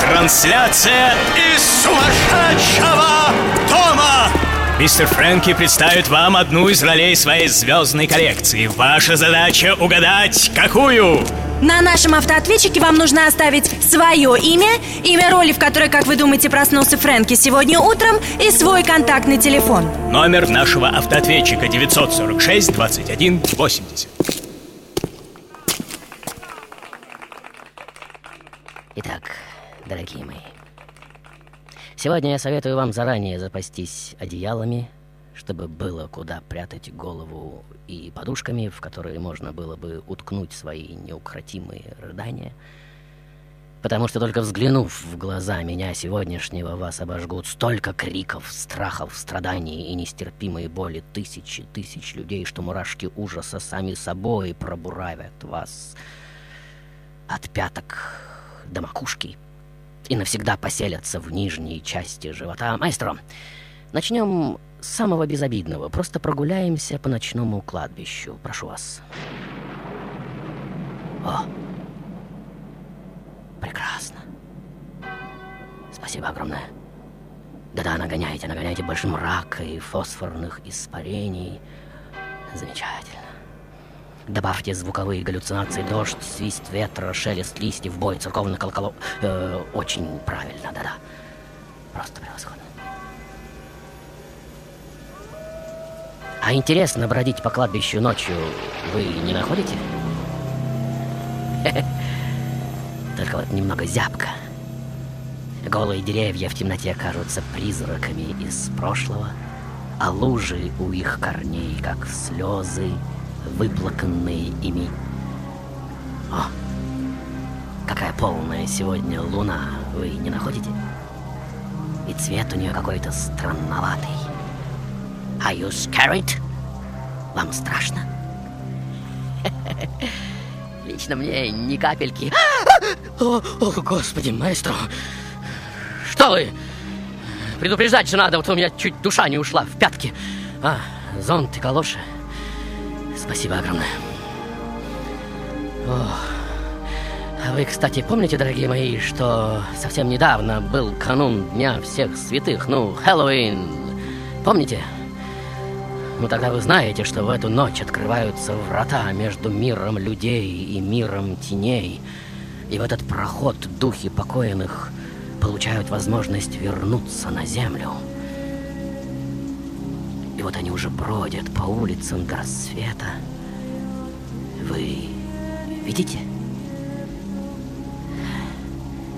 Трансляция из сумасшедшего дома. Мистер Фрэнки представит вам одну из ролей своей звездной коллекции. Ваша задача угадать, какую? На нашем автоответчике вам нужно оставить свое имя, имя роли, в которой, как вы думаете, проснулся Фрэнки сегодня утром, и свой контактный телефон. Номер нашего автоответчика 946 21 80. Итак, дорогие мои, сегодня я советую вам заранее запастись одеялами, чтобы было куда прятать голову и подушками, в которые можно было бы уткнуть свои неукротимые рыдания. Потому что только взглянув в глаза меня сегодняшнего, вас обожгут столько криков, страхов, страданий и нестерпимой боли тысячи тысяч людей, что мурашки ужаса сами собой пробуравят вас от пяток до макушки и навсегда поселятся в нижней части живота. Маэстро, начнем с самого безобидного. Просто прогуляемся по ночному кладбищу. Прошу вас. О! Прекрасно. Спасибо огромное. Да-да, нагоняйте, нагоняйте больше мрака и фосфорных испарений. Замечательно. Добавьте звуковые галлюцинации, дождь, свист ветра, шелест листьев, бой церковных колоколов. Э, очень правильно, да-да. Просто превосходно. А интересно бродить по кладбищу ночью вы не находите? Только вот немного зябко. Голые деревья в темноте кажутся призраками из прошлого, а лужи у их корней, как слезы, выплаканные ими. О, какая полная сегодня луна, вы не находите? И цвет у нее какой-то странноватый. Are you scared? Вам страшно? Лично мне ни капельки. О, о, господи, маэстро! Что вы? Предупреждать же надо, вот у меня чуть душа не ушла в пятки. А, зонт и калоши. Спасибо огромное. О, а вы, кстати, помните, дорогие мои, что совсем недавно был канун Дня Всех Святых, ну, Хэллоуин. Помните? Ну, тогда вы знаете, что в эту ночь открываются врата между миром людей и миром теней. И в этот проход духи покойных получают возможность вернуться на землю. Вот они уже бродят по улицам до рассвета. Вы видите?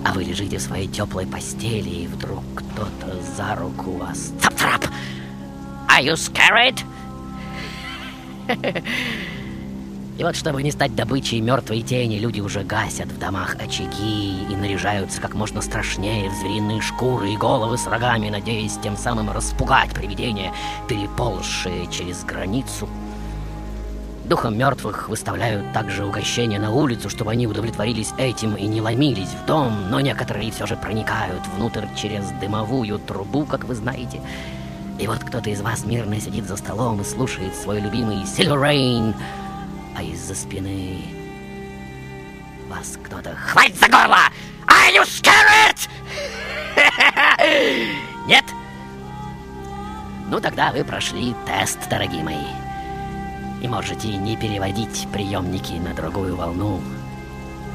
А вы лежите в своей теплой постели, и вдруг кто-то за руку вас... Цап-цап! Are you scared? И вот, чтобы не стать добычей мертвой тени, люди уже гасят в домах очаги и наряжаются как можно страшнее в звериные шкуры и головы с рогами, надеясь тем самым распугать привидения, переползшие через границу. Духом мертвых выставляют также угощения на улицу, чтобы они удовлетворились этим и не ломились в дом, но некоторые все же проникают внутрь через дымовую трубу, как вы знаете. И вот кто-то из вас мирно сидит за столом и слушает свой любимый Silver Rain, а из-за спины вас кто-то хватит за горло! Are you scared? Нет? Ну тогда вы прошли тест, дорогие мои. И можете не переводить приемники на другую волну,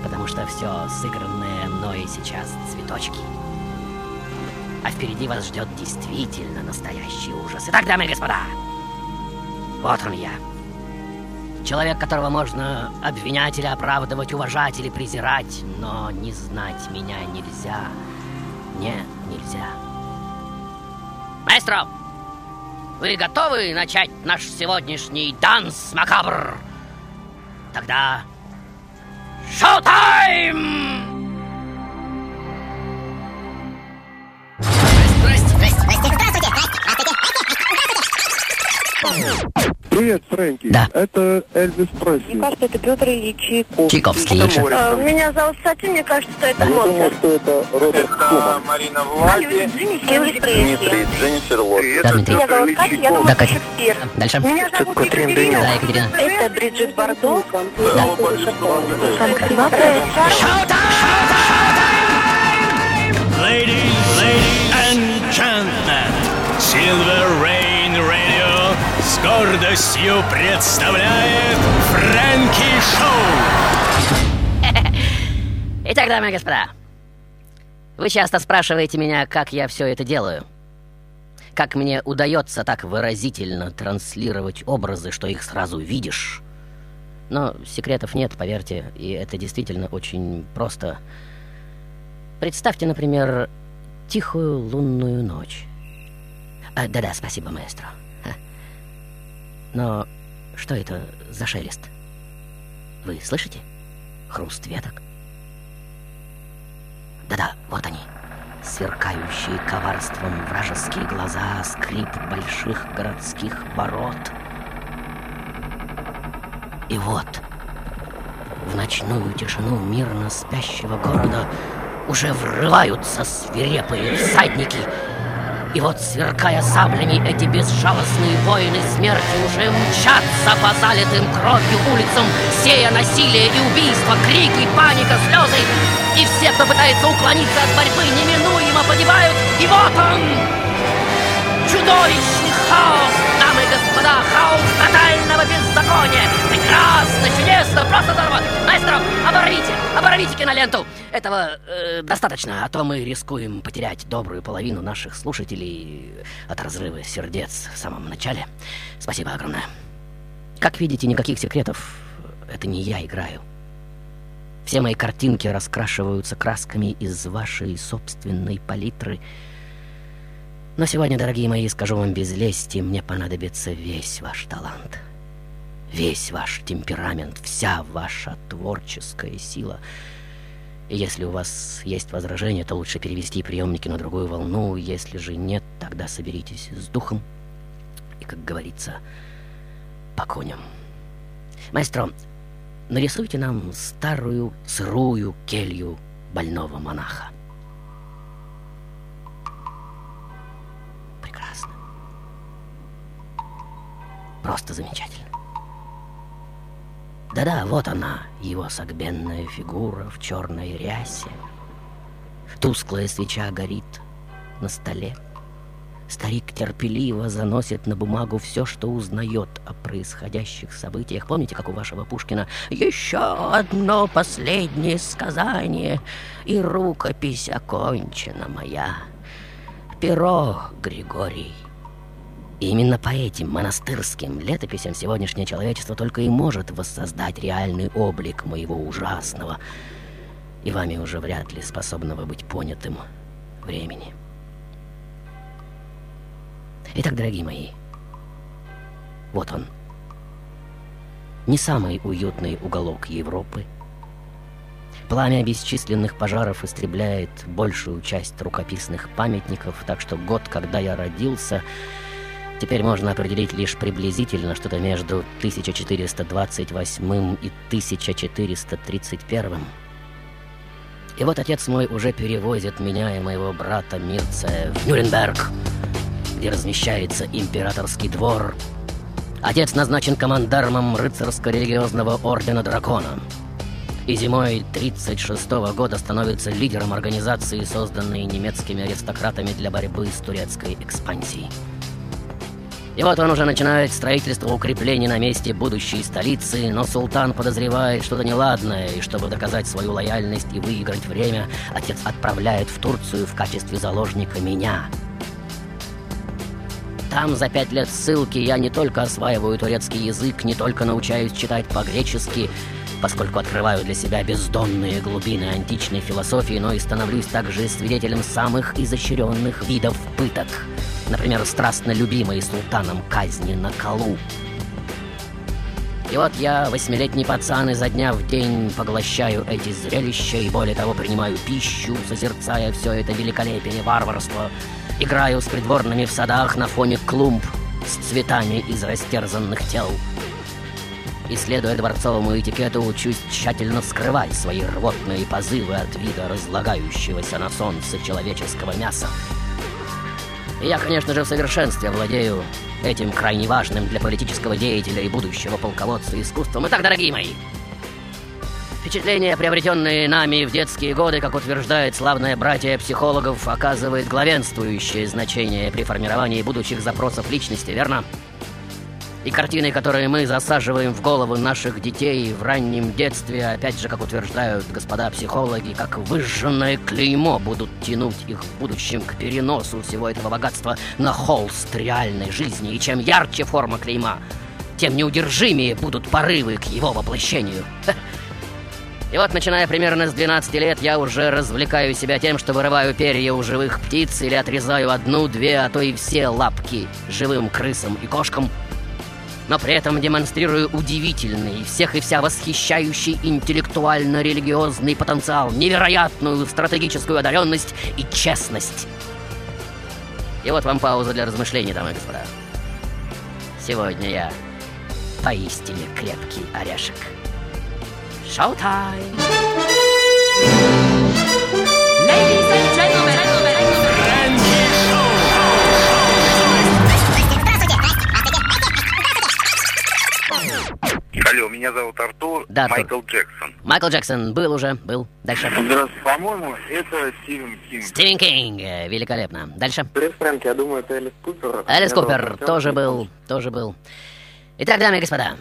потому что все сыгранное мной сейчас цветочки. А впереди вас ждет действительно настоящий ужас. Итак, дамы и господа, вот он я. Человек, которого можно обвинять или оправдывать, уважать или презирать, но не знать меня нельзя. Не, нельзя. Маэстро, вы готовы начать наш сегодняшний данс, макабр? Тогда... Шоу-тайм! Привет, Фрэнки. Да. Это Эльвис Пресли. Мне кажется, это Петр Ильич Чайковский. Чайковский. Это. А, Меня зовут Софи, мне кажется, что это Я думаю, Моцарт. что это Роберт Шуман. Марина Влади, Элвис Пресли. Дженнифер Лопес. Да, Дмитрий. Меня зовут Катя, я думаю, Да, это Катя. Шекспир. Дальше. Меня зовут Катрин Екатерина. Да, Екатерина. Это Бриджит Бардо. Да. Синатра. Ladies, ladies and gentlemen, Silver с гордостью представляет Фрэнки Шоу. Итак, дамы и господа, вы часто спрашиваете меня, как я все это делаю. Как мне удается так выразительно транслировать образы, что их сразу видишь. Но секретов нет, поверьте, и это действительно очень просто. Представьте, например, тихую лунную ночь. А, да-да, спасибо, маэстро. Но что это за шелест? Вы слышите? Хруст веток? Да-да, вот они. Сверкающие коварством вражеские глаза, скрип больших городских ворот. И вот, в ночную тишину мирно спящего города уже врываются свирепые всадники. И вот, сверкая саблями, эти безжалостные воины смерти уже мчатся по залитым кровью улицам, сея насилие и убийство, крики, паника, слезы. И все, кто пытается уклониться от борьбы, неминуемо погибают. И вот он! Чудовищный хаос, господа, хаос тотального беззакония. Прекрасно, чудесно, просто здорово. Маэстро, оборвите, оборвите киноленту. Этого э, достаточно, а то мы рискуем потерять добрую половину наших слушателей от разрыва сердец в самом начале. Спасибо огромное. Как видите, никаких секретов. Это не я играю. Все мои картинки раскрашиваются красками из вашей собственной палитры. Но сегодня, дорогие мои, скажу вам без лести, мне понадобится весь ваш талант. Весь ваш темперамент, вся ваша творческая сила. И если у вас есть возражения, то лучше перевести приемники на другую волну. Если же нет, тогда соберитесь с духом. И, как говорится, по коням. Маэстро, нарисуйте нам старую сырую келью больного монаха. Просто замечательно. Да-да, вот она, его согбенная фигура в черной рясе. Тусклая свеча горит на столе. Старик терпеливо заносит на бумагу все, что узнает о происходящих событиях. Помните, как у вашего Пушкина «Еще одно последнее сказание, и рукопись окончена моя». Перо, Григорий. Именно по этим монастырским летописям сегодняшнее человечество только и может воссоздать реальный облик моего ужасного и вами уже вряд ли способного быть понятым времени. Итак, дорогие мои, вот он. Не самый уютный уголок Европы. Пламя бесчисленных пожаров истребляет большую часть рукописных памятников, так что год, когда я родился, теперь можно определить лишь приблизительно что-то между 1428 и 1431. И вот отец мой уже перевозит меня и моего брата Мирция в Нюрнберг, где размещается императорский двор. Отец назначен командармом рыцарско-религиозного ордена Дракона. И зимой 36 года становится лидером организации, созданной немецкими аристократами для борьбы с турецкой экспансией. И вот он уже начинает строительство укреплений на месте будущей столицы, но султан подозревает что-то неладное, и чтобы доказать свою лояльность и выиграть время, отец отправляет в Турцию в качестве заложника меня. Там за пять лет ссылки я не только осваиваю турецкий язык, не только научаюсь читать по-гречески, поскольку открываю для себя бездонные глубины античной философии, но и становлюсь также свидетелем самых изощренных видов пыток. Например, страстно любимой султаном казни на колу. И вот я, восьмилетний пацан, изо дня в день поглощаю эти зрелища и более того принимаю пищу, созерцая все это великолепие варварства. Играю с придворными в садах на фоне клумб, с цветами из растерзанных тел. И следуя дворцовому этикету, учусь тщательно скрывать свои рвотные позывы от вида разлагающегося на солнце человеческого мяса. Я, конечно же, в совершенстве владею этим крайне важным для политического деятеля и будущего полководца искусством. Итак, дорогие мои, Впечатления, приобретенные нами в детские годы, как утверждает славное братья психологов, оказывает главенствующее значение при формировании будущих запросов личности, верно? И картины, которые мы засаживаем в голову наших детей в раннем детстве, опять же, как утверждают господа психологи, как выжженное клеймо будут тянуть их в будущем к переносу всего этого богатства на холст реальной жизни. И чем ярче форма клейма, тем неудержимее будут порывы к его воплощению. И вот, начиная примерно с 12 лет, я уже развлекаю себя тем, что вырываю перья у живых птиц или отрезаю одну, две, а то и все лапки живым крысам и кошкам. Но при этом демонстрирую удивительный, всех и вся восхищающий интеллектуально-религиозный потенциал, невероятную стратегическую одаренность и честность. И вот вам пауза для размышлений, дамы и господа. Сегодня я поистине крепкий орешек. Showtime! Алло, меня зовут Артур. Да, Артур. Майкл Джексон. Майкл Джексон был уже, был. Дальше. Здравствуйте. По-моему, это Стивен Кинг. Стивен Кинг. э, Великолепно. Дальше. Привет, Фрэнки. Я думаю, это Элис Купер. Элис Купер тоже был, тоже был. Итак, дамы и господа.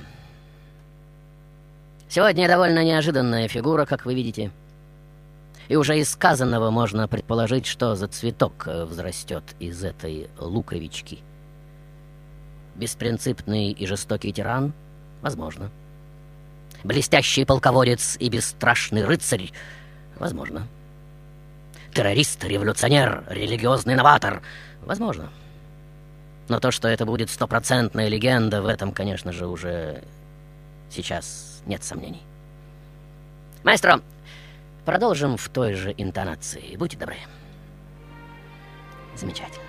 Сегодня довольно неожиданная фигура, как вы видите. И уже из сказанного можно предположить, что за цветок э, взрастет из этой луковички. Беспринципный и жестокий тиран? Возможно. Блестящий полководец и бесстрашный рыцарь? Возможно. Террорист, революционер, религиозный новатор? Возможно. Но то, что это будет стопроцентная легенда, в этом, конечно же, уже сейчас нет сомнений. Маэстро, продолжим в той же интонации. Будьте добры. Замечательно.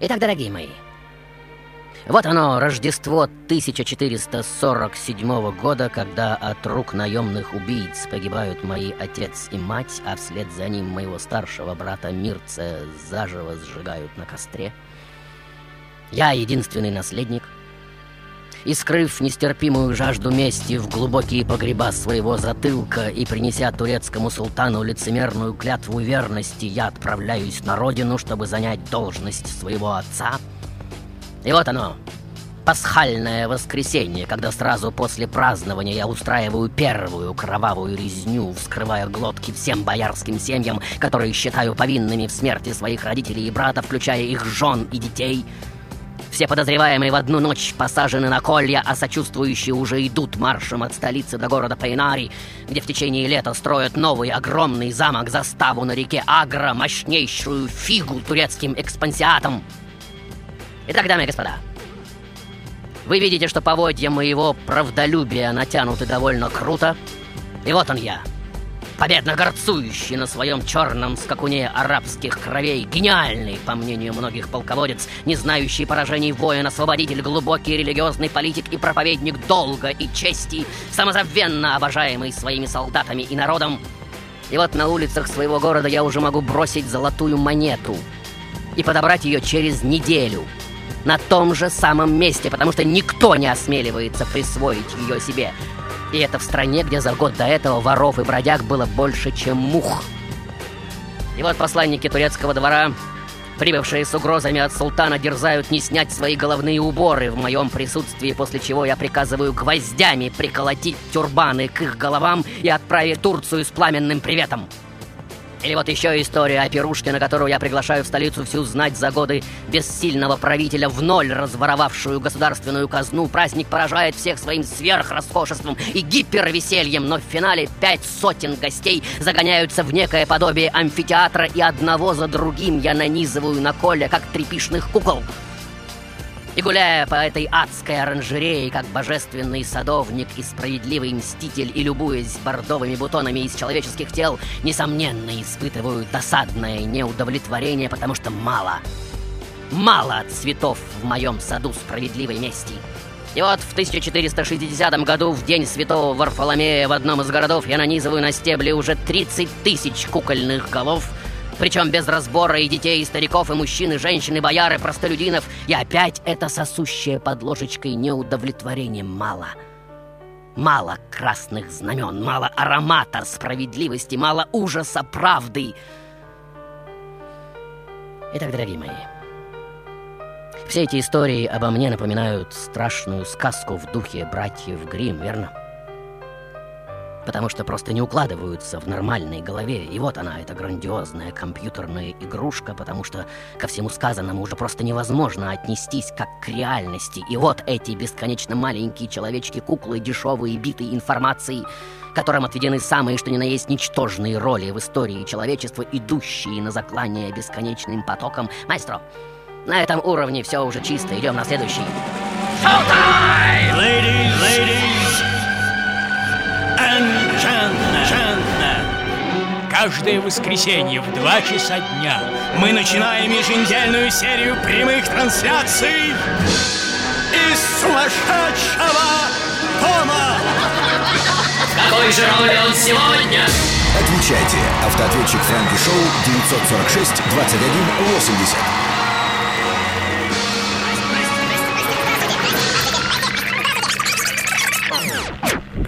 Итак, дорогие мои, вот оно, Рождество 1447 года, когда от рук наемных убийц погибают мои отец и мать, а вслед за ним моего старшего брата Мирца заживо сжигают на костре. Я единственный наследник, и скрыв нестерпимую жажду мести в глубокие погреба своего затылка и принеся турецкому султану лицемерную клятву верности, я отправляюсь на родину, чтобы занять должность своего отца — и вот оно, пасхальное воскресенье, когда сразу после празднования я устраиваю первую кровавую резню, вскрывая глотки всем боярским семьям, которые считаю повинными в смерти своих родителей и брата, включая их жен и детей. Все подозреваемые в одну ночь посажены на колья, а сочувствующие уже идут маршем от столицы до города Пейнари, где в течение лета строят новый огромный замок-заставу на реке Агра, мощнейшую фигу турецким экспансиатом. Итак, дамы и господа, вы видите, что поводья моего правдолюбия натянуты довольно круто. И вот он я, победно горцующий на своем черном скакуне арабских кровей, гениальный, по мнению многих полководец, не знающий поражений воин, освободитель, глубокий религиозный политик и проповедник долга и чести, самозабвенно обожаемый своими солдатами и народом. И вот на улицах своего города я уже могу бросить золотую монету и подобрать ее через неделю — на том же самом месте, потому что никто не осмеливается присвоить ее себе. И это в стране, где за год до этого воров и бродяг было больше, чем мух. И вот посланники турецкого двора, прибывшие с угрозами от султана, дерзают не снять свои головные уборы в моем присутствии, после чего я приказываю гвоздями приколотить тюрбаны к их головам и отправить Турцию с пламенным приветом. Или вот еще история о пирушке, на которую я приглашаю в столицу всю знать за годы бессильного правителя, в ноль разворовавшую государственную казну. Праздник поражает всех своим сверхроскошеством и гипервесельем, но в финале пять сотен гостей загоняются в некое подобие амфитеатра, и одного за другим я нанизываю на Коля, как трепишных кукол. И гуляя по этой адской оранжерее, как божественный садовник и справедливый мститель, и любуясь бордовыми бутонами из человеческих тел, несомненно испытываю досадное неудовлетворение, потому что мало. Мало цветов в моем саду справедливой мести. И вот в 1460 году, в день святого Варфоломея, в одном из городов я нанизываю на стебли уже 30 тысяч кукольных голов, причем без разбора и детей, и стариков, и мужчин, и женщин, и бояр, и простолюдинов. И опять это сосущее под ложечкой неудовлетворение мало. Мало красных знамен, мало аромата справедливости, мало ужаса правды. Итак, дорогие мои, все эти истории обо мне напоминают страшную сказку в духе братьев Грим, верно? Потому что просто не укладываются в нормальной голове. И вот она, эта грандиозная компьютерная игрушка, потому что ко всему сказанному уже просто невозможно отнестись как к реальности. И вот эти бесконечно маленькие человечки-куклы, дешевые, битые информацией, которым отведены самые, что ни на есть, ничтожные роли в истории человечества, идущие на заклание бесконечным потоком. Маэстро, на этом уровне все уже чисто. Идем на следующий. Шоу-тайм! Ladies, ladies каждое воскресенье в 2 часа дня мы начинаем еженедельную серию прямых трансляций из сумасшедшего дома. Какой же роли он сегодня? Отвечайте. Автоответчик Фрэнки Шоу 946 21 80.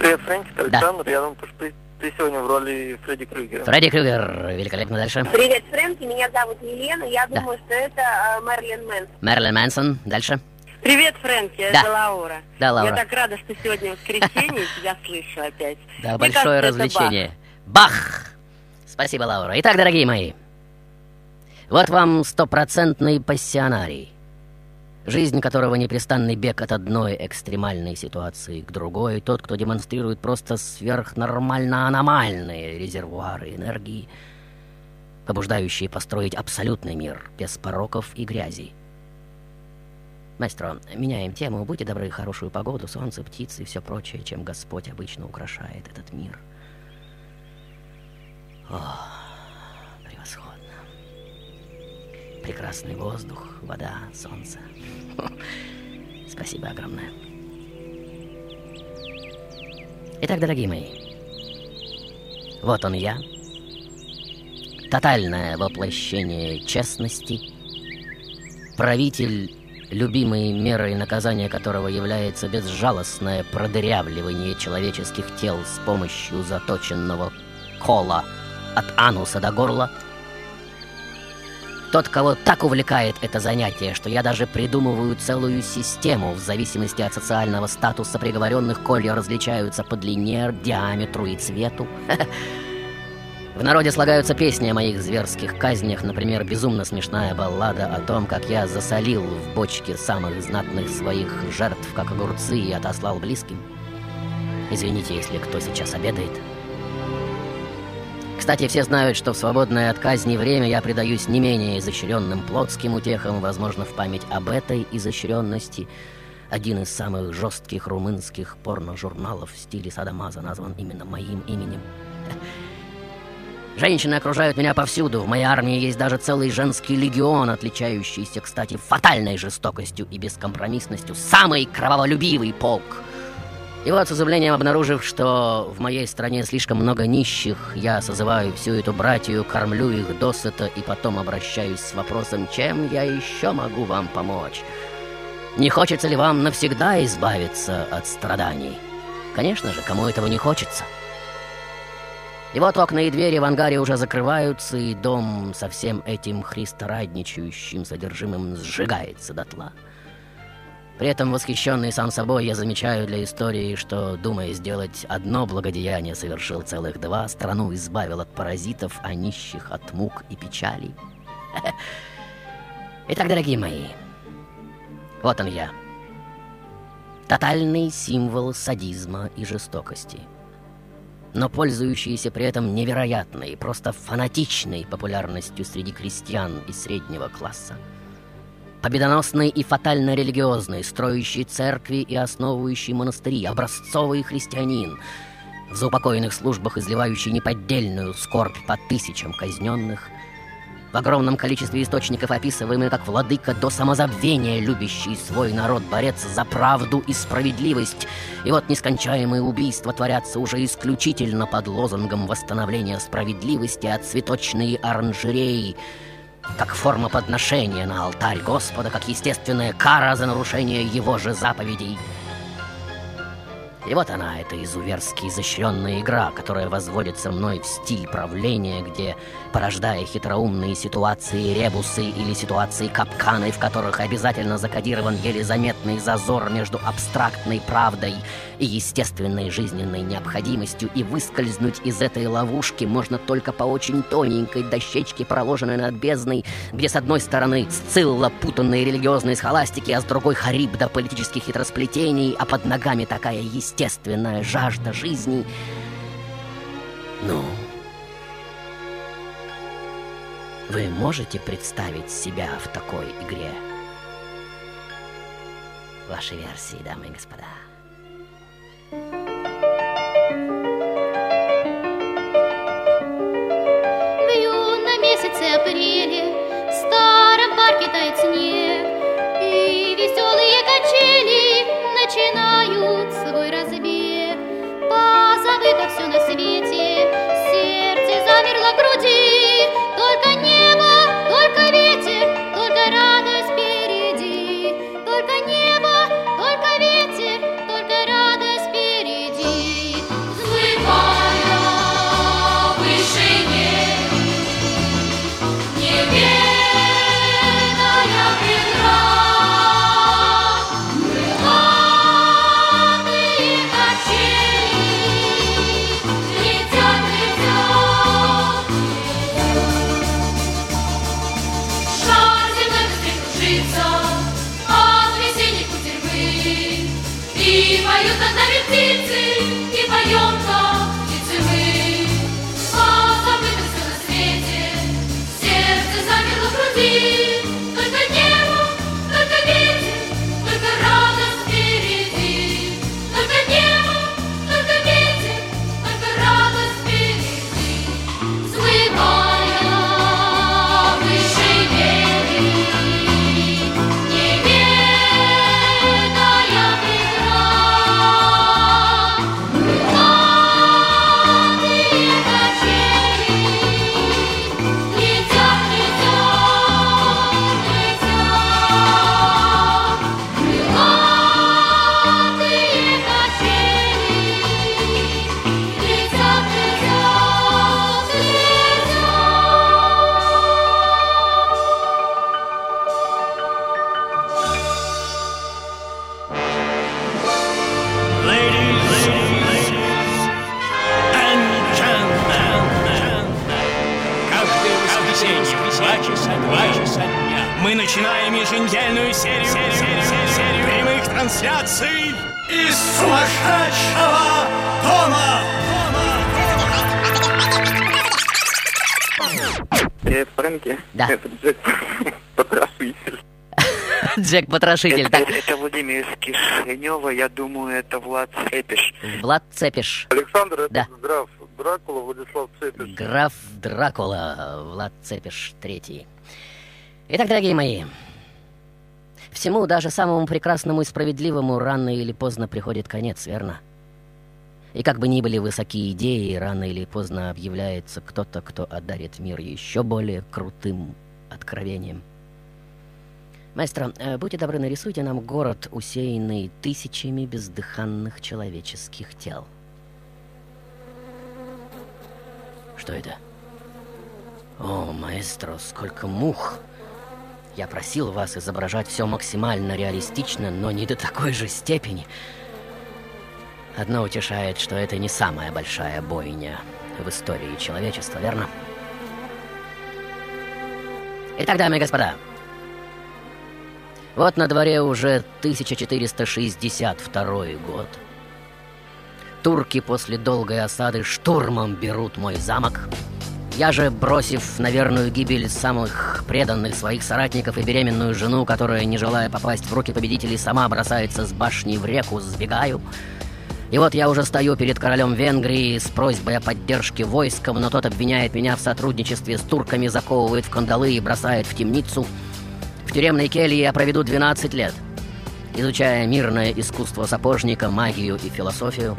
Привет, Фрэнки, это Александр. Я думаю, что ты, ты сегодня в роли Фредди Крюгера. Фредди Крюгер. Великолепно дальше. Привет, Фрэнки, меня зовут Елена. Я Да. думаю, что это э, Мэрилин Мэнсон. Мэрилин Мэнсон. Дальше. Привет, Фрэнки, Да. это Лаура. Да, Лаура. Я так рада, что сегодня воскресенье, тебя слышу опять. Да, Мне большое кажется, развлечение. Бах! Спасибо, Лаура. Итак, дорогие мои, вот вам стопроцентный пассионарий. Жизнь которого непрестанный бег от одной экстремальной ситуации к другой. Тот, кто демонстрирует просто сверхнормально-аномальные резервуары энергии, побуждающие построить абсолютный мир без пороков и грязи. Маэстро, меняем тему. Будьте добры, хорошую погоду, солнце, птицы и все прочее, чем Господь обычно украшает этот мир. О, превосходно. Прекрасный воздух, вода, солнце. Спасибо огромное. Итак, дорогие мои, вот он я. Тотальное воплощение честности. Правитель, любимой мерой наказания которого является безжалостное продырявливание человеческих тел с помощью заточенного кола от ануса до горла. Тот, кого так увлекает это занятие, что я даже придумываю целую систему в зависимости от социального статуса приговоренных, колья различаются по длине, диаметру и цвету. В народе слагаются песни о моих зверских казнях, например, безумно смешная баллада о том, как я засолил в бочке самых знатных своих жертв, как огурцы, и отослал близким. Извините, если кто сейчас обедает. Кстати, все знают, что в свободное от казни время я предаюсь не менее изощренным плотским утехам, возможно, в память об этой изощренности. Один из самых жестких румынских порно-журналов в стиле Садамаза назван именно моим именем. Женщины окружают меня повсюду. В моей армии есть даже целый женский легион, отличающийся, кстати, фатальной жестокостью и бескомпромиссностью. Самый кроваволюбивый полк. И вот с изумлением обнаружив, что в моей стране слишком много нищих, я созываю всю эту братью, кормлю их досыта и потом обращаюсь с вопросом, чем я еще могу вам помочь. Не хочется ли вам навсегда избавиться от страданий? Конечно же, кому этого не хочется. И вот окна и двери в ангаре уже закрываются, и дом со всем этим христорадничающим содержимым сжигается дотла. При этом, восхищенный сам собой, я замечаю для истории, что, думая сделать одно благодеяние, совершил целых два, страну избавил от паразитов, а нищих от мук и печалей. Итак, дорогие мои, вот он я. Тотальный символ садизма и жестокости. Но пользующийся при этом невероятной, просто фанатичной популярностью среди крестьян и среднего класса победоносный и фатально религиозный, строящий церкви и основывающий монастыри, образцовый христианин, в заупокоенных службах изливающий неподдельную скорбь по тысячам казненных, в огромном количестве источников описываемый как владыка до самозабвения, любящий свой народ, борец за правду и справедливость. И вот нескончаемые убийства творятся уже исключительно под лозунгом восстановления справедливости, а цветочные оранжереи как форма подношения на алтарь Господа, как естественная кара за нарушение его же заповедей – и вот она, эта изуверски изощренная игра, которая возводится мной в стиль правления, где, порождая хитроумные ситуации ребусы или ситуации капканы, в которых обязательно закодирован еле заметный зазор между абстрактной правдой и естественной жизненной необходимостью, и выскользнуть из этой ловушки можно только по очень тоненькой дощечке, проложенной над бездной, где с одной стороны сцилла путанные религиозные схоластики, а с другой хариб до политических хитросплетений, а под ногами такая естественная жажда жизни. Ну, вы можете представить себя в такой игре? Ваши версии, дамы и господа. Тает снег И веселые качели Джек Потрошитель. Так, Это, это Владимир из Кишинева, я думаю, это Влад Цепиш. Влад Цепиш. Александр, это Да. граф Дракула, Владислав Цепиш. Граф Дракула, Влад Цепиш третий. Итак, дорогие мои, всему, даже самому прекрасному и справедливому, рано или поздно приходит конец, верно? И как бы ни были высокие идеи, рано или поздно объявляется кто-то, кто одарит мир еще более крутым откровением. Маэстро, э, будьте добры, нарисуйте нам город, усеянный тысячами бездыханных человеческих тел. Что это? О, маэстро, сколько мух! Я просил вас изображать все максимально реалистично, но не до такой же степени. Одно утешает, что это не самая большая бойня в истории человечества, верно? Итак, дамы и господа, вот на дворе уже 1462 год. Турки после долгой осады штурмом берут мой замок. Я же, бросив на верную гибель самых преданных своих соратников и беременную жену, которая, не желая попасть в руки победителей, сама бросается с башни в реку, сбегаю. И вот я уже стою перед королем Венгрии с просьбой о поддержке войском, но тот обвиняет меня в сотрудничестве с турками, заковывает в кандалы и бросает в темницу. Тюремной келье я проведу 12 лет, изучая мирное искусство сапожника, магию и философию.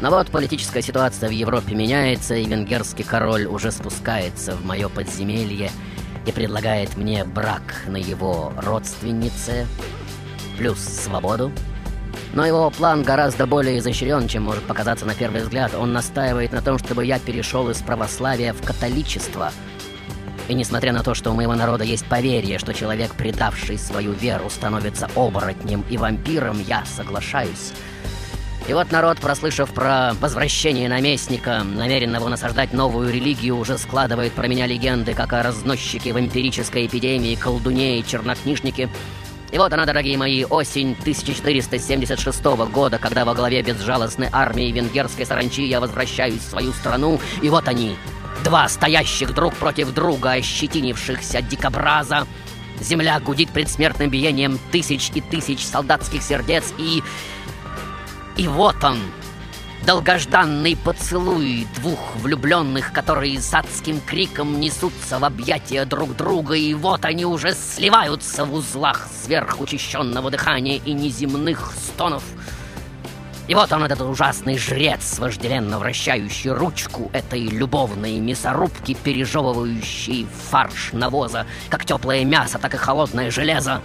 Но вот политическая ситуация в Европе меняется, и венгерский король уже спускается в мое подземелье и предлагает мне брак на его родственнице, плюс свободу. Но его план гораздо более изощрен, чем может показаться на первый взгляд. Он настаивает на том, чтобы я перешел из православия в католичество. И несмотря на то, что у моего народа есть поверье, что человек, предавший свою веру, становится оборотнем и вампиром, я соглашаюсь. И вот народ, прослышав про возвращение наместника, намеренного насаждать новую религию, уже складывает про меня легенды, как о разносчике вампирической эпидемии, колдуне и чернокнижнике. И вот она, дорогие мои, осень 1476 года, когда во главе безжалостной армии венгерской саранчи я возвращаюсь в свою страну, и вот они, два стоящих друг против друга, ощетинившихся дикобраза. Земля гудит предсмертным биением тысяч и тысяч солдатских сердец, и... И вот он, долгожданный поцелуй двух влюбленных, которые с адским криком несутся в объятия друг друга, и вот они уже сливаются в узлах сверхучащенного дыхания и неземных стонов. И вот он, этот ужасный жрец, вожделенно вращающий ручку этой любовной мясорубки, пережевывающий фарш навоза, как теплое мясо, так и холодное железо.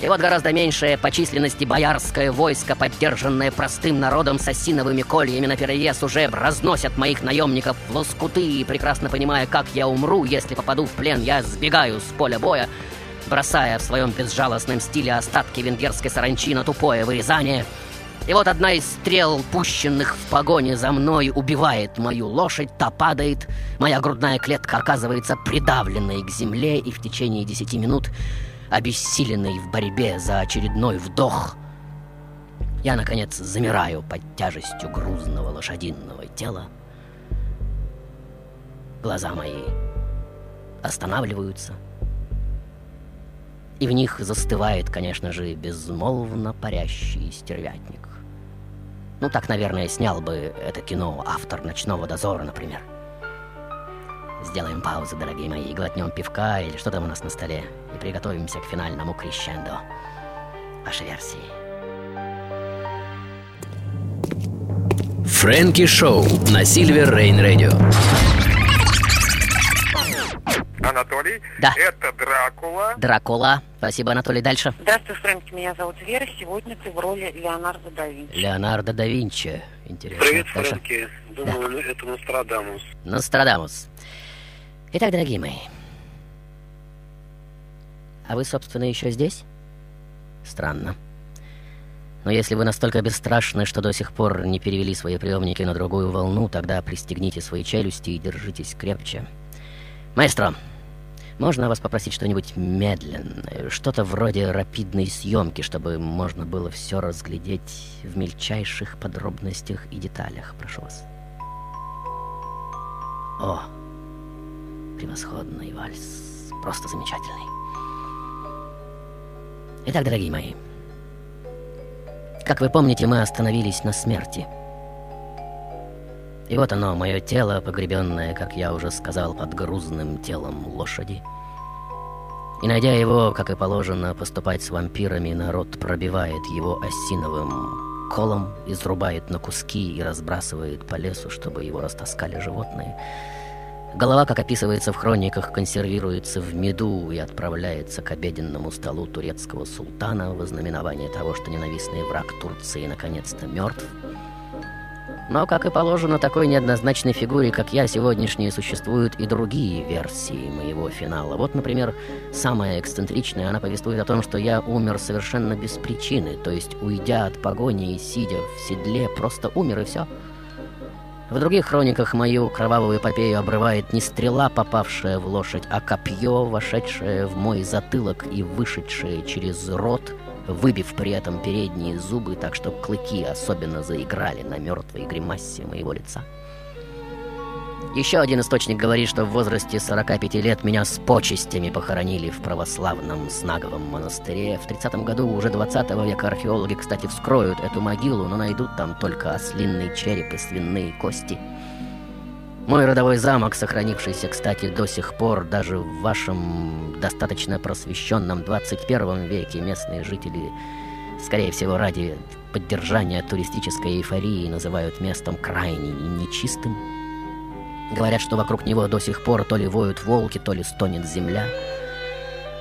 И вот гораздо меньшее по численности боярское войско, поддержанное простым народом с осиновыми кольями наперевес, уже разносят моих наемников в лоскуты, и прекрасно понимая, как я умру, если попаду в плен, я сбегаю с поля боя, бросая в своем безжалостном стиле остатки венгерской саранчи на тупое вырезание. И вот одна из стрел, пущенных в погоне за мной, убивает мою лошадь, та падает, моя грудная клетка оказывается придавленной к земле, и в течение десяти минут обессиленный в борьбе за очередной вдох, я, наконец, замираю под тяжестью грузного лошадиного тела. Глаза мои останавливаются, и в них застывает, конечно же, безмолвно парящий стервятник. Ну, так, наверное, снял бы это кино автор «Ночного дозора», например. Сделаем паузу, дорогие мои, и глотнем пивка или что там у нас на столе, и приготовимся к финальному крещендо. Ваши версии. Фрэнки Шоу на Сильвер Рейн Радио. Анатолий, Да. это Дракула. Дракула. Спасибо, Анатолий. Дальше. Здравствуй, Фрэнки, меня зовут Вера. Сегодня ты в роли Леонардо да Винчи. Леонардо да Винчи. Интересно. Привет, Дальше. Фрэнки. Думаю, это Нострадамус. Нострадамус. Итак, дорогие мои. А вы, собственно, еще здесь? Странно. Но если вы настолько бесстрашны, что до сих пор не перевели свои приемники на другую волну, тогда пристегните свои челюсти и держитесь крепче. Маэстро, можно вас попросить что-нибудь медленное, что-то вроде рапидной съемки, чтобы можно было все разглядеть в мельчайших подробностях и деталях, прошу вас. О, превосходный вальс, просто замечательный. Итак, дорогие мои, как вы помните, мы остановились на смерти. И вот оно, мое тело, погребенное, как я уже сказал, под грузным телом лошади. И найдя его, как и положено, поступать с вампирами, народ пробивает его осиновым колом, изрубает на куски и разбрасывает по лесу, чтобы его растаскали животные. Голова, как описывается в хрониках, консервируется в меду и отправляется к обеденному столу турецкого султана во знаменование того, что ненавистный враг Турции наконец-то мертв. Но, как и положено такой неоднозначной фигуре, как я, сегодняшние существуют и другие версии моего финала. Вот, например, самая эксцентричная, она повествует о том, что я умер совершенно без причины, то есть, уйдя от погони и сидя в седле, просто умер и все. В других хрониках мою кровавую эпопею обрывает не стрела, попавшая в лошадь, а копье, вошедшее в мой затылок и вышедшее через рот, выбив при этом передние зубы, так что клыки особенно заиграли на мертвой гримасе моего лица. Еще один источник говорит, что в возрасте 45 лет меня с почестями похоронили в православном Снаговом монастыре. В 30 году уже 20 века археологи, кстати, вскроют эту могилу, но найдут там только ослинный череп и свиные кости. Мой родовой замок, сохранившийся, кстати, до сих пор, даже в вашем достаточно просвещенном 21 веке местные жители, скорее всего, ради поддержания туристической эйфории называют местом крайне нечистым. Говорят, что вокруг него до сих пор то ли воют волки, то ли стонет земля.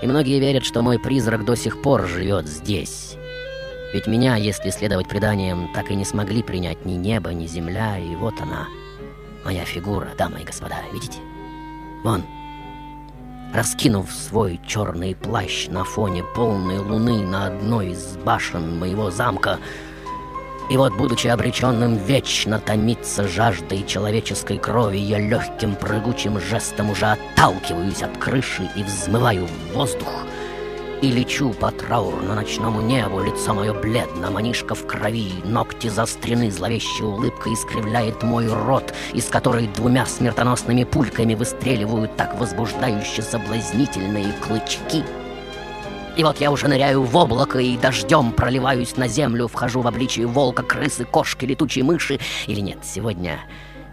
И многие верят, что мой призрак до сих пор живет здесь. Ведь меня, если следовать преданиям, так и не смогли принять ни небо, ни земля, и вот она, моя фигура, дамы и господа, видите? Вон, раскинув свой черный плащ на фоне полной луны на одной из башен моего замка, и вот, будучи обреченным вечно томиться жаждой человеческой крови, я легким прыгучим жестом уже отталкиваюсь от крыши и взмываю в воздух. И лечу по траурно-ночному небу, лицо мое бледно, манишка в крови, ногти заострены, зловещая улыбка искривляет мой рот, из которой двумя смертоносными пульками выстреливают так возбуждающе соблазнительные клычки — и вот я уже ныряю в облако и дождем проливаюсь на землю, вхожу в обличие волка, крысы, кошки, летучей мыши. Или нет, сегодня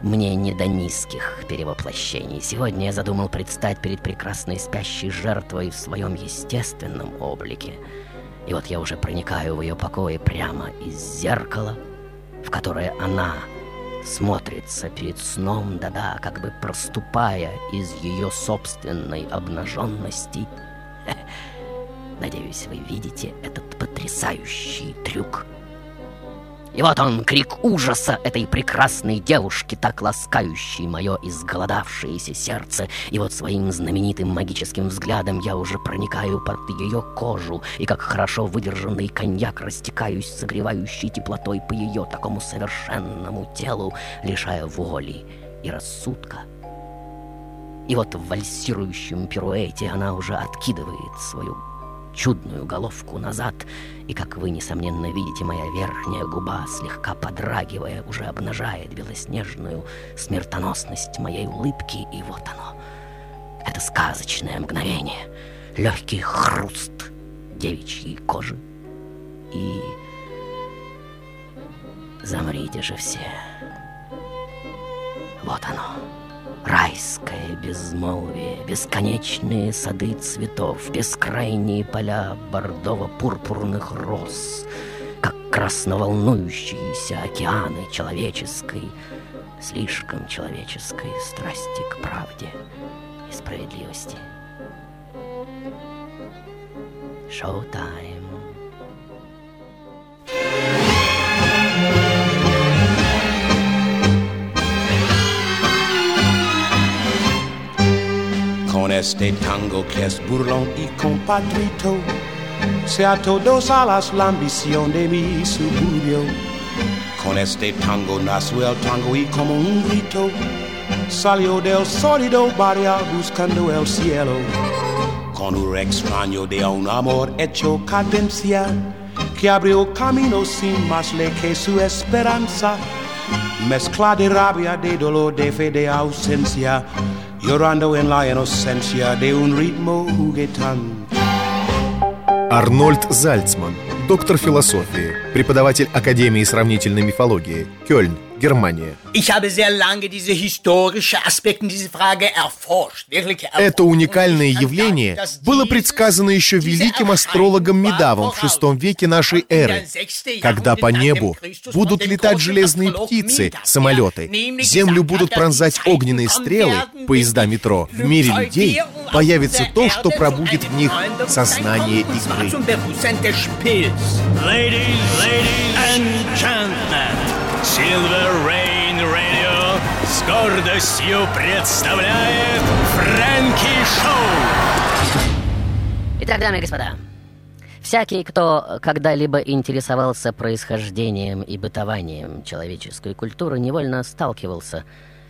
мне не до низких перевоплощений. Сегодня я задумал предстать перед прекрасной спящей жертвой в своем естественном облике. И вот я уже проникаю в ее покои прямо из зеркала, в которое она смотрится перед сном, да-да, как бы проступая из ее собственной обнаженности. Надеюсь, вы видите этот потрясающий трюк. И вот он, крик ужаса этой прекрасной девушки, так ласкающей мое изголодавшееся сердце. И вот своим знаменитым магическим взглядом я уже проникаю под ее кожу, и как хорошо выдержанный коньяк растекаюсь согревающей теплотой по ее такому совершенному телу, лишая воли и рассудка. И вот в вальсирующем пируэте она уже откидывает свою чудную головку назад, и, как вы, несомненно, видите, моя верхняя губа, слегка подрагивая, уже обнажает белоснежную смертоносность моей улыбки, и вот оно. Это сказочное мгновение, легкий хруст девичьей кожи. И замрите же все. Вот оно. Райское безмолвие, бесконечные сады цветов, бескрайние поля бордово-пурпурных роз, как красноволнующиеся океаны человеческой, слишком человеческой страсти к правде и справедливости. Шоу-тайм. Este tango que es burlón y compatrito, se a todos alas la ambición de mi suburbio. Con este tango nació el tango y como un grito, salió del sólido barrio buscando el cielo. Con un extraño de un amor hecho cadencia, que abrió camino sin más ley que su esperanza. Mezcla de rabia, de dolor, de fe, de ausencia, llorando en la inocencia de un ritmo juguetón. Арнольд Зальцман, доктор философии, преподаватель Академии сравнительной мифологии, Кёльн, Германия. Это уникальное явление было предсказано еще великим астрологом Медавом в VI веке нашей эры, когда по небу будут летать железные птицы, самолеты, землю будут пронзать огненные стрелы, поезда метро. В мире людей появится то, что пробудит в них сознание игры. Ladies, ladies and Silver Rain Radio с гордостью представляет Фрэнки Шоу. Итак, дамы и господа, всякий, кто когда-либо интересовался происхождением и бытованием человеческой культуры, невольно сталкивался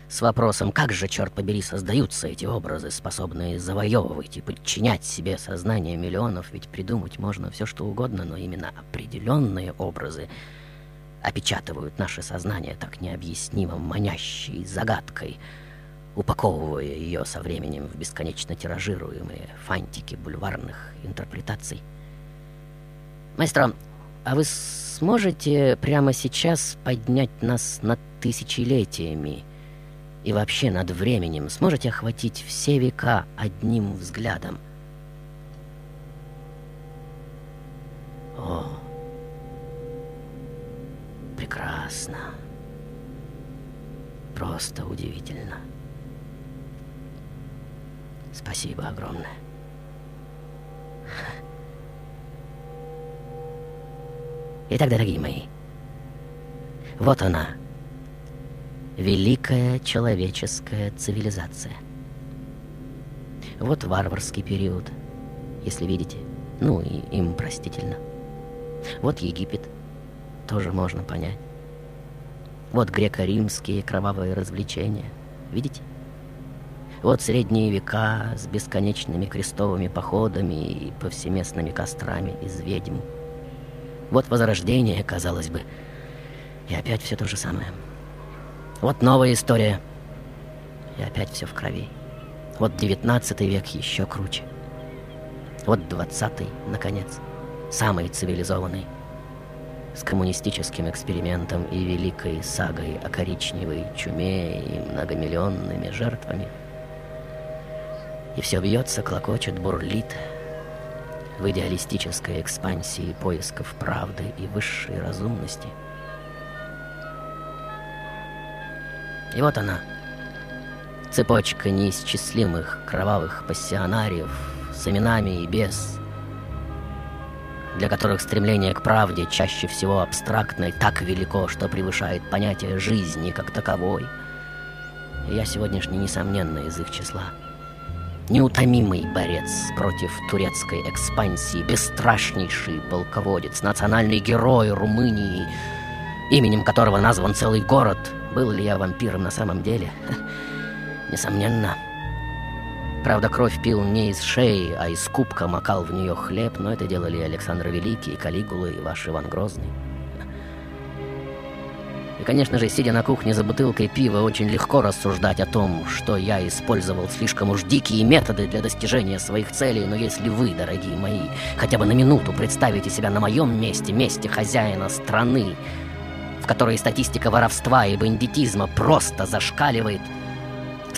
с вопросом, как же, черт побери, создаются эти образы, способные завоевывать и подчинять себе сознание миллионов, ведь придумать можно все что угодно, но именно определенные образы опечатывают наше сознание так необъяснимо манящей загадкой. упаковывая ее со временем в бесконечно тиражируемые фантики бульварных интерпретаций. Маэстро, а вы сможете прямо сейчас поднять нас над тысячелетиями и вообще над временем? Сможете охватить все века одним взглядом? О, прекрасно. Просто удивительно. Спасибо огромное. Итак, дорогие мои, вот она, великая человеческая цивилизация. Вот варварский период, если видите, ну и им простительно. Вот Египет, тоже можно понять. Вот греко-римские кровавые развлечения, видите? Вот средние века с бесконечными крестовыми походами и повсеместными кострами из ведьм. Вот возрождение, казалось бы. И опять все то же самое. Вот новая история. И опять все в крови. Вот девятнадцатый век еще круче. Вот двадцатый, наконец, самый цивилизованный. С коммунистическим экспериментом и великой сагой о коричневой чуме и многомиллионными жертвами. И все бьется, клокочет, бурлит, в идеалистической экспансии поисков правды и высшей разумности. И вот она, цепочка неисчислимых кровавых пассионариев с именами и без, для которых стремление к правде чаще всего абстрактной так велико, что превышает понятие жизни как таковой. Я сегодняшний, несомненно, из их числа — Неутомимый борец против турецкой экспансии, бесстрашнейший полководец, национальный герой Румынии, именем которого назван целый город. Был ли я вампиром на самом деле? Несомненно. Правда, кровь пил не из шеи, а из кубка макал в нее хлеб, но это делали Александр Великий, Калигула и ваш Иван Грозный. И, конечно же, сидя на кухне за бутылкой пива, очень легко рассуждать о том, что я использовал слишком уж дикие методы для достижения своих целей, но если вы, дорогие мои, хотя бы на минуту представите себя на моем месте, месте хозяина страны, в которой статистика воровства и бандитизма просто зашкаливает –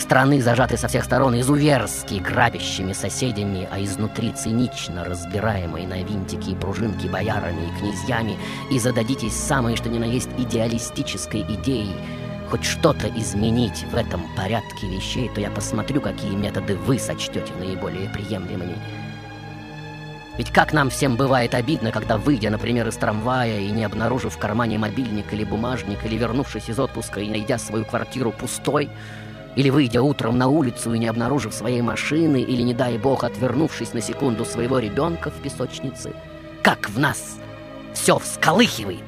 Страны зажаты со всех сторон изуверски грабящими соседями, а изнутри цинично разбираемой на винтики и пружинки боярами и князьями, и зададитесь самой что ни на есть идеалистической идеей хоть что-то изменить в этом порядке вещей, то я посмотрю, какие методы вы сочтете наиболее приемлемыми. Ведь как нам всем бывает обидно, когда, выйдя, например, из трамвая и не обнаружив в кармане мобильник или бумажник, или вернувшись из отпуска и найдя свою квартиру пустой, или выйдя утром на улицу и не обнаружив своей машины, или, не дай бог, отвернувшись на секунду своего ребенка в песочнице, как в нас все всколыхивает.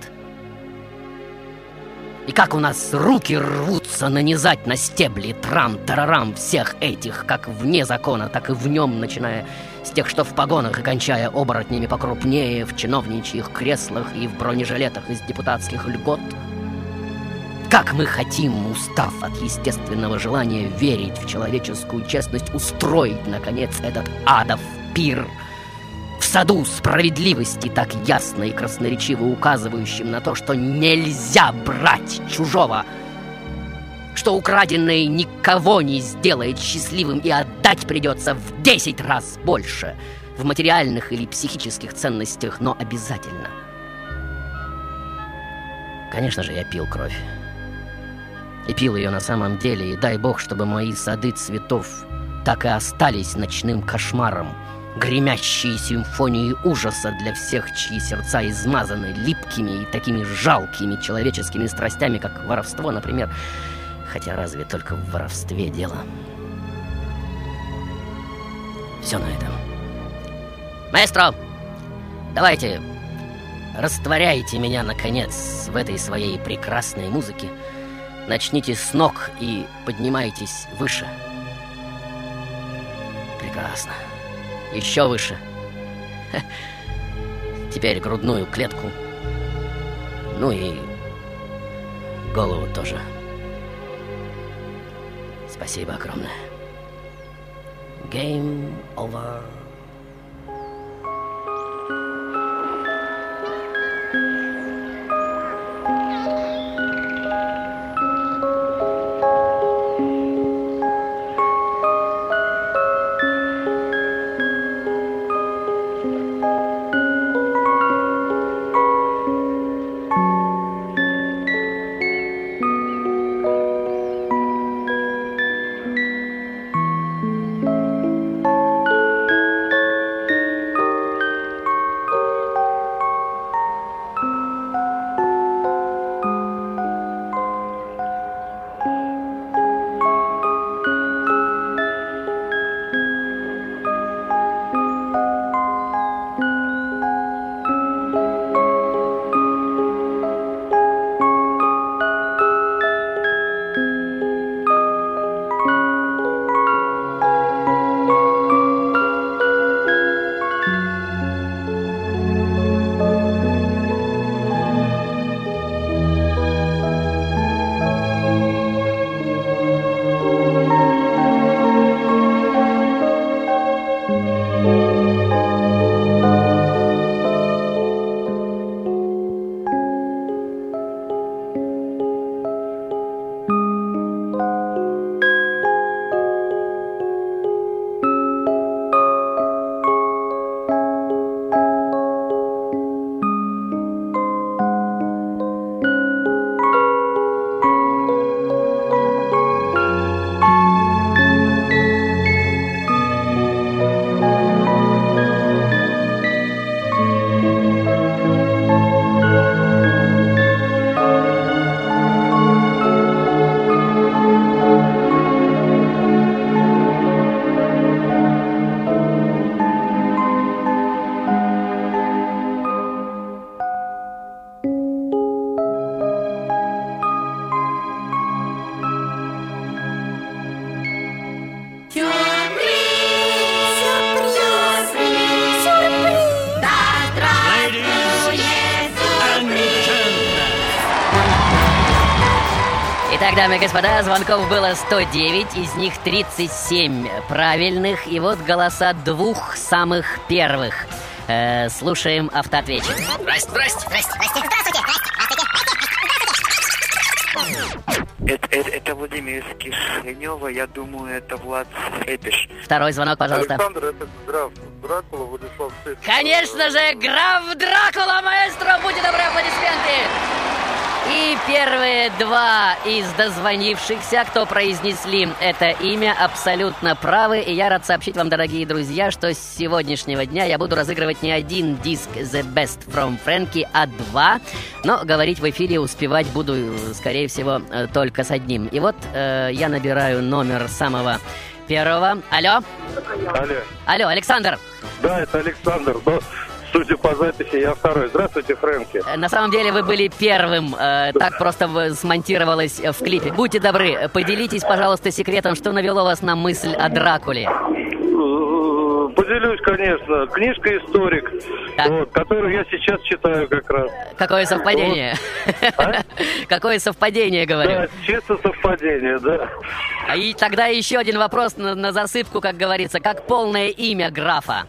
И как у нас руки рвутся нанизать на стебли трам-тарарам всех этих, как вне закона, так и в нем, начиная с тех, что в погонах и кончая оборотнями покрупнее, в чиновничьих креслах и в бронежилетах из депутатских льгот — как мы хотим, устав от естественного желания верить в человеческую честность, устроить, наконец, этот адов пир в саду справедливости, так ясно и красноречиво указывающим на то, что нельзя брать чужого, что украденное никого не сделает счастливым и отдать придется в десять раз больше в материальных или психических ценностях, но обязательно. Конечно же, я пил кровь. И пил ее на самом деле, и дай бог, чтобы мои сады цветов так и остались ночным кошмаром, гремящие симфонии ужаса для всех, чьи сердца измазаны липкими и такими жалкими человеческими страстями, как воровство, например. Хотя разве только в воровстве дело? Все на этом. Маэстро, давайте, растворяйте меня, наконец, в этой своей прекрасной музыке. Начните с ног и поднимайтесь выше. Прекрасно. Еще выше. Теперь грудную клетку. Ну и голову тоже. Спасибо огромное. Game over. Дамы и господа, звонков было 109, из них 37 правильных, и вот голоса двух самых первых. Э, слушаем автоответчик. Здрасте, здрасте. Здрасте, здрасте, здравствуйте. Это, это, это Владимир из Кишинева, я думаю, это Влад Эпиш. Второй звонок, пожалуйста. Александр, это граф Дракула, Владислав Сыт. Конечно же, граф Дракула, маэстро, будьте добры, аплодисменты! И первые два из дозвонившихся, кто произнесли это имя, абсолютно правы. И я рад сообщить вам, дорогие друзья, что с сегодняшнего дня я буду разыгрывать не один диск The Best from Frankie, а два. Но говорить в эфире успевать буду, скорее всего, э, только с одним. И вот э, я набираю номер самого первого. Алло? Алло. Алло, Александр. Да, это Александр. Но, судя по записи, я второй. Здравствуйте, Фрэнки. Э, На самом деле вы были первым, э, так просто смонтировалось э, в клипе. Будьте добры, поделитесь, пожалуйста, секретом, что навело вас на мысль о Дракуле. Поделюсь, конечно. Книжка «Историк», вот, которую я сейчас читаю как раз. Какое совпадение? Какое совпадение, говорю. Да, чисто совпадение, да. А И тогда еще один вопрос на, на засыпку, как говорится. Как полное имя графа?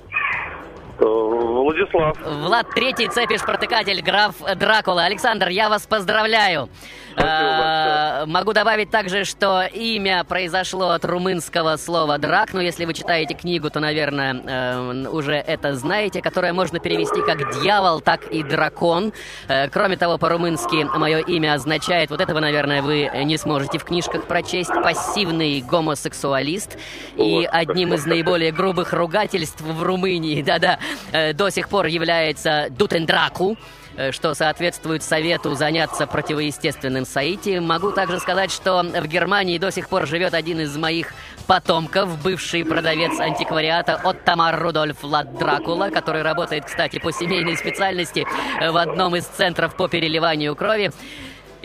Владислав. Влад Третий, цепиш протыкатель, граф Дракула. Александр, я вас поздравляю. Э, Могу добавить также, что имя произошло от румынского слова «драк», но если вы читаете книгу, то, наверное, э, уже это знаете, которое можно перевести как «дьявол», так и «дракон». Э, Кроме того, по-румынски мое имя означает, вот этого, наверное, вы не сможете в книжках прочесть, пассивный гомосексуалист. И одним из наиболее грубых ругательств в Румынии, да-да, э, до сих пор является «дутендраку», э, что соответствует совету заняться противоестественным соити. Могу также сказать, что в Германии до сих пор живет один из моих потомков, бывший продавец антиквариата Оттамар Рудольф Влад Дракула, который работает, кстати, по семейной специальности в одном из центров по переливанию крови.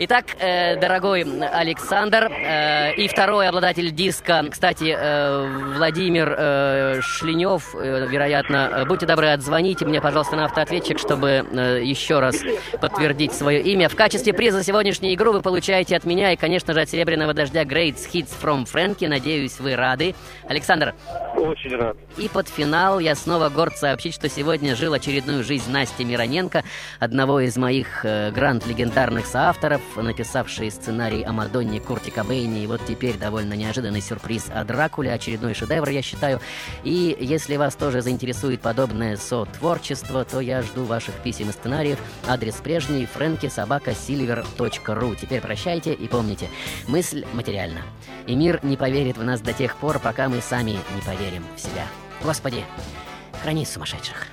Итак, э, дорогой Александр э, и второй обладатель диска, кстати, э, Владимир э, Шлинев, э, вероятно, э, будьте добры, отзвоните мне, пожалуйста, на автоответчик, чтобы э, еще раз подтвердить свое имя. В качестве приза сегодняшней игры вы получаете от меня и, конечно же, от Серебряного Дождя Great Hits from Frankie. Надеюсь, вы рады. Александр. Очень рад. И под финал я снова горд сообщить, что сегодня жил очередную жизнь Насти Мироненко, одного из моих э, гранд-легендарных соавторов, написавший сценарий о Мадонне Курте Кобейне. И вот теперь довольно неожиданный сюрприз о Дракуле, очередной шедевр, я считаю. И если вас тоже заинтересует подобное со-творчество, то я жду ваших писем и сценариев. Адрес прежний фрэнки собака silver.ru. Теперь прощайте и помните, мысль материальна. И мир не поверит в нас до тех пор, пока мы сами не поверим в себя. Господи, храни сумасшедших.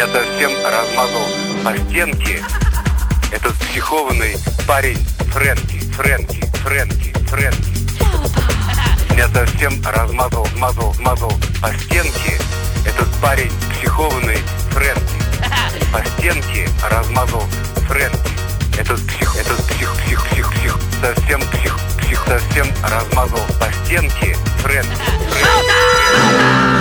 Я совсем размазал по стенке этот психованный парень Фрэнки, Фрэнки, Фрэнки, Фрэнки. Я совсем размазал, мазал, мазал по стенке этот парень психованный Фрэнки. По стенке размазал Фрэнки. Этот псих, этот псих, псих, псих, псих, совсем псих, псих, совсем размазал по стенке Фрэнки. Кто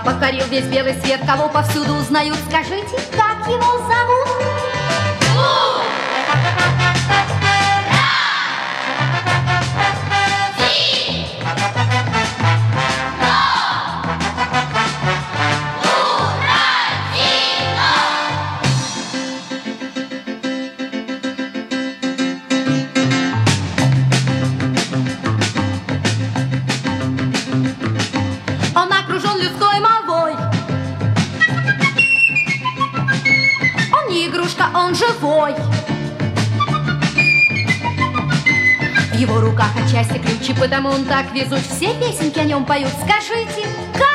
покорил весь белый свет Кого повсюду узнают, скажите, как его зовут? Потому он так везуч Все песенки о нем поют. Скажите, как